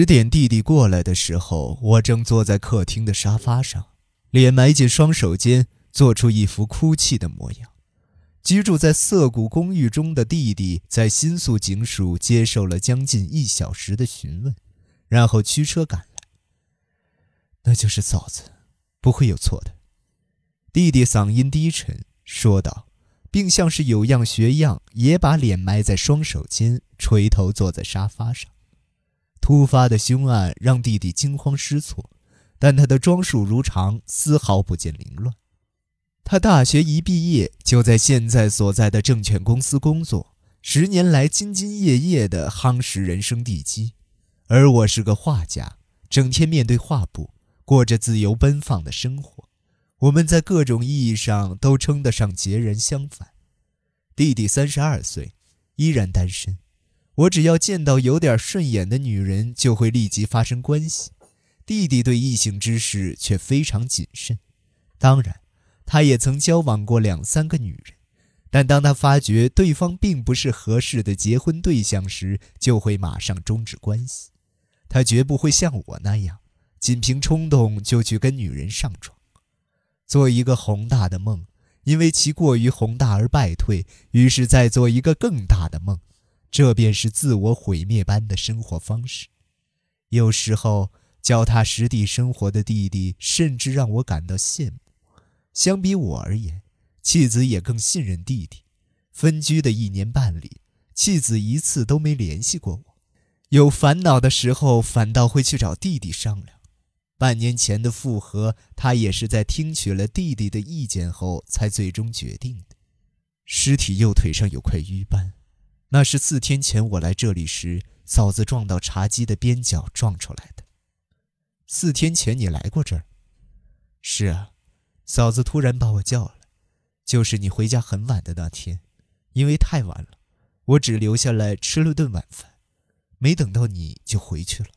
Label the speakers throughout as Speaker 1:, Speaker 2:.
Speaker 1: 十点弟弟过来的时候，我正坐在客厅的沙发上，脸埋进双手间，做出一副哭泣的模样。居住在涩谷公寓中的弟弟在新宿警署接受了将近一小时的询问，然后驱车赶来。那就是嫂子，不会有错的。弟弟嗓音低沉说道，并像是有样学样，也把脸埋在双手间，垂头坐在沙发上。突发的凶案让弟弟惊慌失措，但他的装束如常，丝毫不见凌乱。他大学一毕业就在现在所在的证券公司工作，十年来兢兢业业地夯实人生地基。而我是个画家，整天面对画布，过着自由奔放的生活。我们在各种意义上都称得上截然相反。弟弟三十二岁，依然单身。我只要见到有点顺眼的女人，就会立即发生关系。弟弟对异性之事却非常谨慎。当然，他也曾交往过两三个女人，但当他发觉对方并不是合适的结婚对象时，就会马上终止关系。他绝不会像我那样，仅凭冲动就去跟女人上床。做一个宏大的梦，因为其过于宏大而败退，于是再做一个更大的梦。这便是自我毁灭般的生活方式。有时候，脚踏实地生活的弟弟甚至让我感到羡慕。相比我而言，妻子也更信任弟弟。分居的一年半里，妻子一次都没联系过我。有烦恼的时候，反倒会去找弟弟商量。半年前的复合，他也是在听取了弟弟的意见后才最终决定的。尸体右腿上有块瘀斑。那是四天前我来这里时，嫂子撞到茶几的边角撞出来的。四天前你来过这儿？是啊，嫂子突然把我叫了，就是你回家很晚的那天，因为太晚了，我只留下来吃了顿晚饭，没等到你就回去了。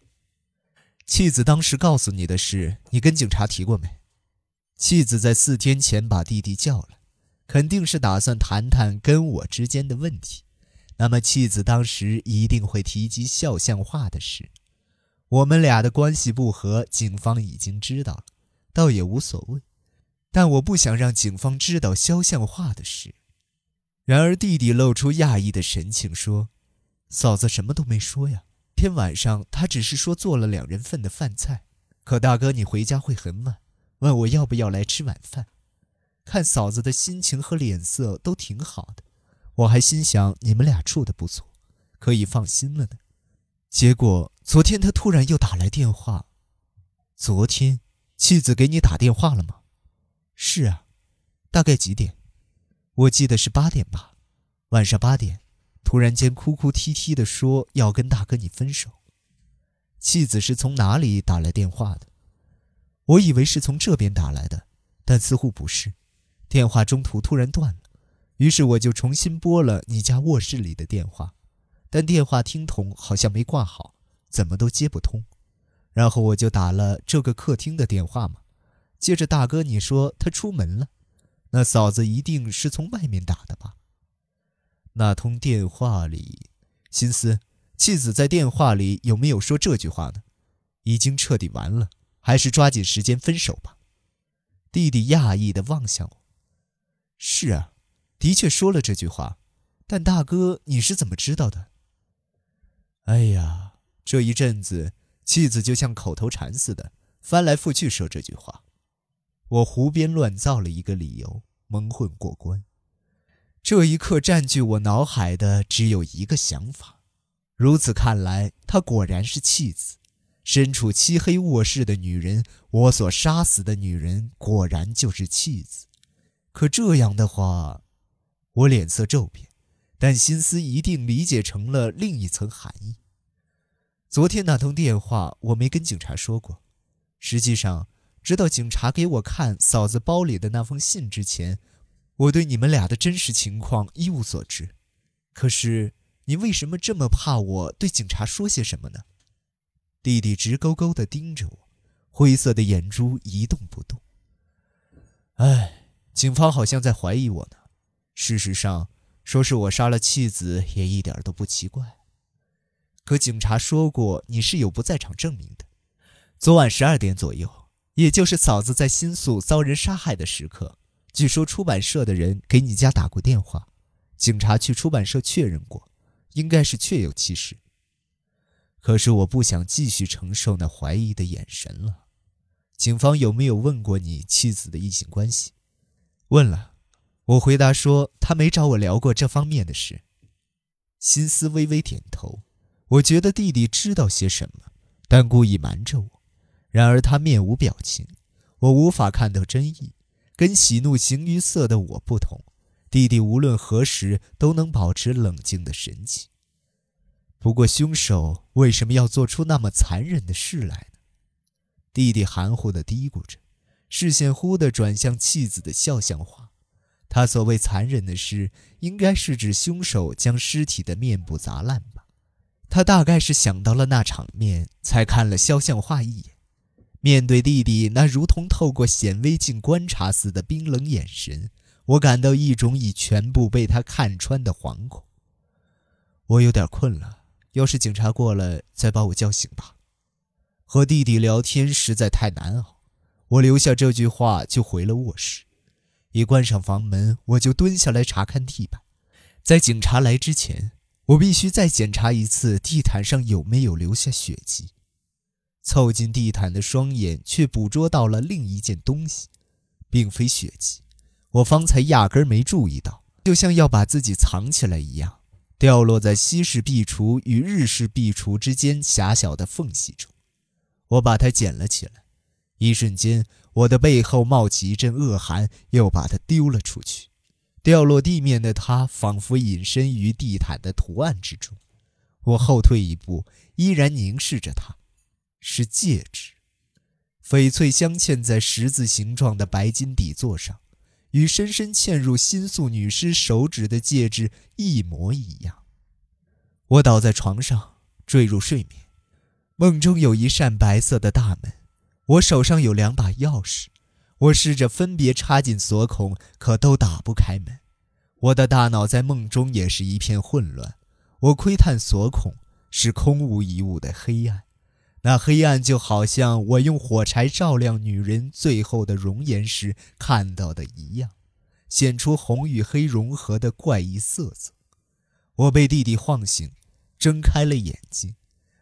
Speaker 1: 妻子当时告诉你的事，你跟警察提过没？妻子在四天前把弟弟叫了，肯定是打算谈谈跟我之间的问题。那么，妻子当时一定会提及肖像画的事。我们俩的关系不和，警方已经知道了，倒也无所谓。但我不想让警方知道肖像画的事。然而，弟弟露出讶异的神情，说：“嫂子什么都没说呀。天晚上，他只是说做了两人份的饭菜。可大哥，你回家会很晚，问我要不要来吃晚饭。看嫂子的心情和脸色都挺好的。”我还心想你们俩处的不错，可以放心了呢。结果昨天他突然又打来电话。昨天，妻子给你打电话了吗？是啊，大概几点？我记得是八点吧。晚上八点，突然间哭哭啼啼的说要跟大哥你分手。妻子是从哪里打来电话的？我以为是从这边打来的，但似乎不是。电话中途突然断了。于是我就重新拨了你家卧室里的电话，但电话听筒好像没挂好，怎么都接不通。然后我就打了这个客厅的电话嘛。接着大哥你说他出门了，那嫂子一定是从外面打的吧？那通电话里，心思，妻子在电话里有没有说这句话呢？已经彻底完了，还是抓紧时间分手吧？弟弟讶异地望向我，是啊。的确说了这句话，但大哥，你是怎么知道的？哎呀，这一阵子，妻子就像口头禅似的，翻来覆去说这句话。我胡编乱造了一个理由，蒙混过关。这一刻，占据我脑海的只有一个想法：如此看来，她果然是妻子。身处漆黑卧室的女人，我所杀死的女人，果然就是妻子。可这样的话……我脸色骤变，但心思一定理解成了另一层含义。昨天那通电话我没跟警察说过，实际上，直到警察给我看嫂子包里的那封信之前，我对你们俩的真实情况一无所知。可是，你为什么这么怕我对警察说些什么呢？弟弟直勾勾地盯着我，灰色的眼珠一动不动。哎，警方好像在怀疑我呢。事实上，说是我杀了妻子也一点都不奇怪。可警察说过你是有不在场证明的。昨晚十二点左右，也就是嫂子在新宿遭人杀害的时刻，据说出版社的人给你家打过电话，警察去出版社确认过，应该是确有其事。可是我不想继续承受那怀疑的眼神了。警方有没有问过你妻子的异性关系？问了。我回答说他没找我聊过这方面的事。心思微微点头。我觉得弟弟知道些什么，但故意瞒着我。然而他面无表情，我无法看到真意。跟喜怒形于色的我不同，弟弟无论何时都能保持冷静的神情。不过，凶手为什么要做出那么残忍的事来呢？弟弟含糊地嘀咕着，视线忽地转向妻子的肖像画。他所谓残忍的事，应该是指凶手将尸体的面部砸烂吧？他大概是想到了那场面，才看了肖像画一眼。面对弟弟那如同透过显微镜观察似的冰冷眼神，我感到一种已全部被他看穿的惶恐。我有点困了。要是警察过来，再把我叫醒吧。和弟弟聊天实在太难熬，我留下这句话就回了卧室。一关上房门，我就蹲下来查看地板。在警察来之前，我必须再检查一次地毯上有没有留下血迹。凑近地毯的双眼却捕捉到了另一件东西，并非血迹。我方才压根儿没注意到，就像要把自己藏起来一样。掉落在西式壁橱与日式壁橱之间狭小的缝隙中，我把它捡了起来。一瞬间，我的背后冒起一阵恶寒，又把它丢了出去。掉落地面的它仿佛隐身于地毯的图案之中。我后退一步，依然凝视着它，是戒指，翡翠镶嵌在十字形状的白金底座上。与深深嵌入新宿女尸手指的戒指一模一样。我倒在床上，坠入睡眠。梦中有一扇白色的大门，我手上有两把钥匙。我试着分别插进锁孔，可都打不开门。我的大脑在梦中也是一片混乱。我窥探锁孔，是空无一物的黑暗。那黑暗就好像我用火柴照亮女人最后的容颜时看到的一样，显出红与黑融合的怪异色泽。我被弟弟晃醒，睁开了眼睛，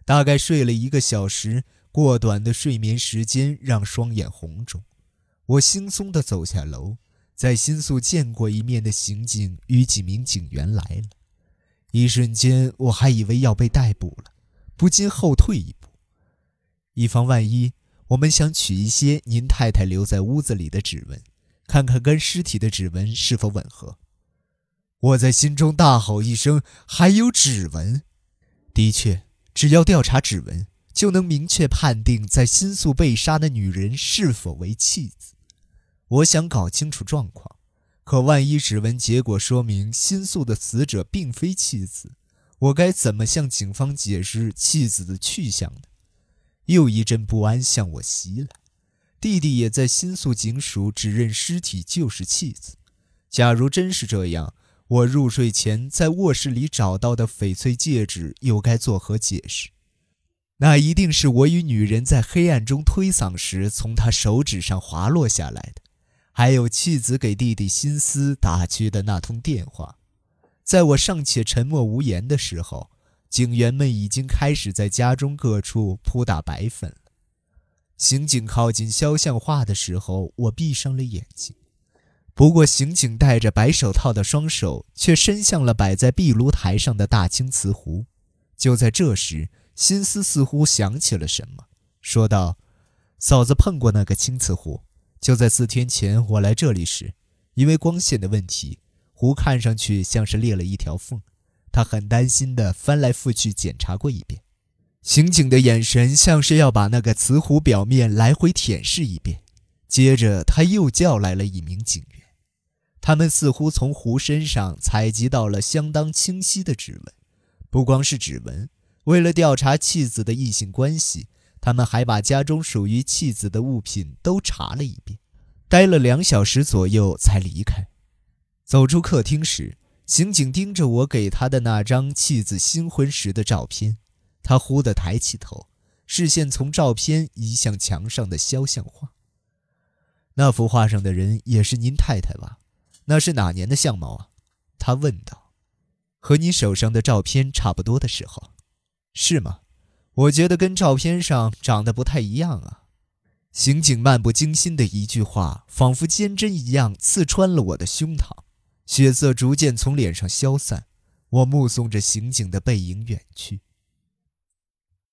Speaker 1: 大概睡了一个小时。过短的睡眠时间让双眼红肿。我轻松地走下楼，在新宿见过一面的刑警与几名警员来了。一瞬间，我还以为要被逮捕了，不禁后退一步。以防万一，我们想取一些您太太留在屋子里的指纹，看看跟尸体的指纹是否吻合。我在心中大吼一声：“还有指纹！”的确，只要调查指纹，就能明确判定在新宿被杀的女人是否为弃子。我想搞清楚状况，可万一指纹结果说明新宿的死者并非弃子，我该怎么向警方解释弃子的去向呢？又一阵不安向我袭来，弟弟也在新宿警署指认尸体就是弃子。假如真是这样，我入睡前在卧室里找到的翡翠戒指又该作何解释？那一定是我与女人在黑暗中推搡时从她手指上滑落下来的，还有妻子给弟弟心思打去的那通电话。在我尚且沉默无言的时候。警员们已经开始在家中各处扑打白粉了。刑警靠近肖像画的时候，我闭上了眼睛。不过，刑警戴着白手套的双手却伸向了摆在壁炉台上的大青瓷壶。就在这时，心思似乎想起了什么，说道：“嫂子碰过那个青瓷壶，就在四天前我来这里时，因为光线的问题，壶看上去像是裂了一条缝。”他很担心地翻来覆去检查过一遍，刑警的眼神像是要把那个瓷壶表面来回舔舐一遍。接着，他又叫来了一名警员，他们似乎从壶身上采集到了相当清晰的指纹。不光是指纹，为了调查妻子的异性关系，他们还把家中属于妻子的物品都查了一遍。待了两小时左右才离开。走出客厅时。刑警盯着我给他的那张妻子新婚时的照片，他忽地抬起头，视线从照片移向墙上的肖像画。那幅画上的人也是您太太吧？那是哪年的相貌啊？他问道。和你手上的照片差不多的时候，是吗？我觉得跟照片上长得不太一样啊。刑警漫不经心的一句话，仿佛尖针一样刺穿了我的胸膛，血色逐渐从脸上消散。我目送着刑警的背影远去。